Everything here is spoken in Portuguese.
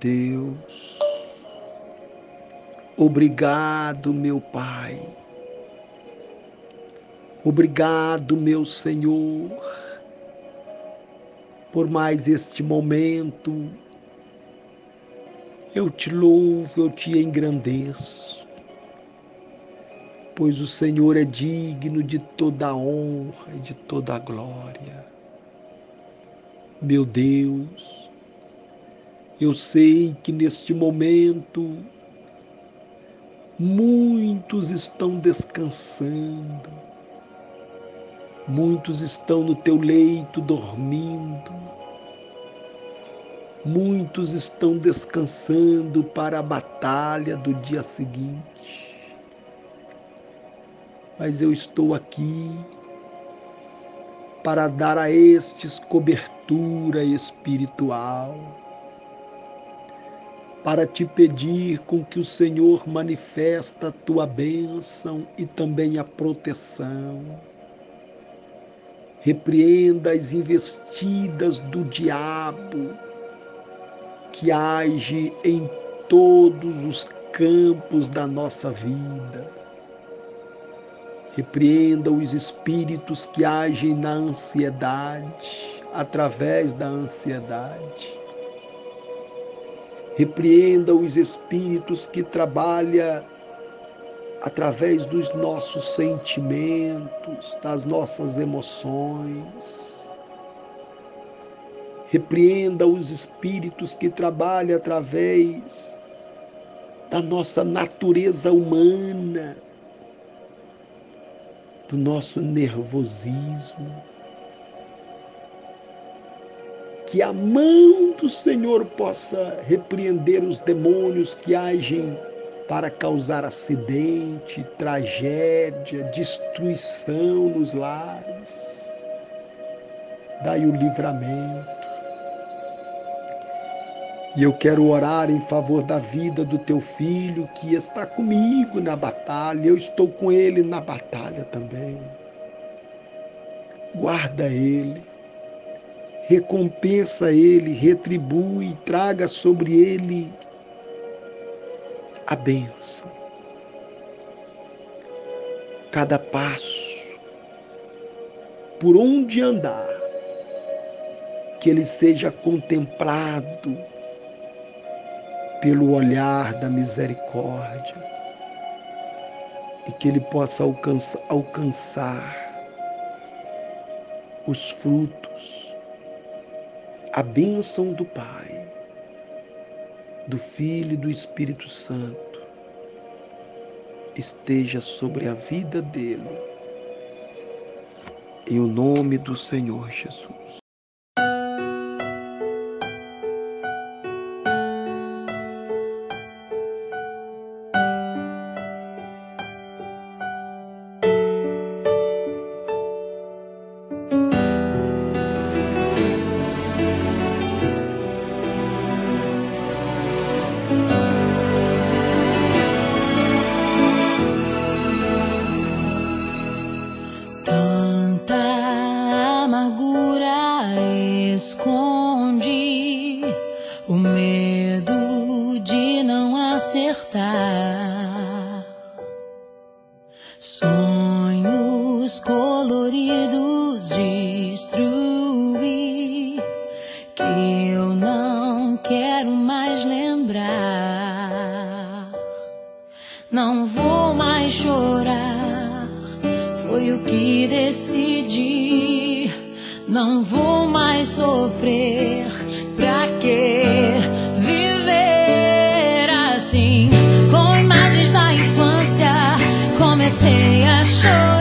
Deus, obrigado, meu Pai. Obrigado, meu Senhor, por mais este momento. Eu te louvo, eu te engrandeço, pois o Senhor é digno de toda a honra e de toda a glória. Meu Deus, eu sei que neste momento muitos estão descansando, muitos estão no teu leito dormindo, muitos estão descansando para a batalha do dia seguinte. Mas eu estou aqui para dar a estes cobertura espiritual para te pedir com que o Senhor manifesta a tua bênção e também a proteção. Repreenda as investidas do diabo que age em todos os campos da nossa vida. Repreenda os espíritos que agem na ansiedade, através da ansiedade Repreenda os espíritos que trabalham através dos nossos sentimentos, das nossas emoções. Repreenda os espíritos que trabalham através da nossa natureza humana, do nosso nervosismo que a mão do Senhor possa repreender os demônios que agem para causar acidente, tragédia, destruição nos lares. Dai o livramento. E eu quero orar em favor da vida do teu filho que está comigo na batalha. Eu estou com ele na batalha também. Guarda ele recompensa ele, retribui, traga sobre ele a bênção. Cada passo, por onde andar, que ele seja contemplado pelo olhar da misericórdia e que ele possa alcançar, alcançar os frutos a bênção do Pai, do Filho e do Espírito Santo esteja sobre a vida dele, em o nome do Senhor Jesus. Esconde o medo de não acertar. Sonhos coloridos destruir que eu não quero mais lembrar. Não vou mais chorar, foi o que decidi não vou sofrer. Pra que viver assim? Com imagens da infância, comecei a chorar.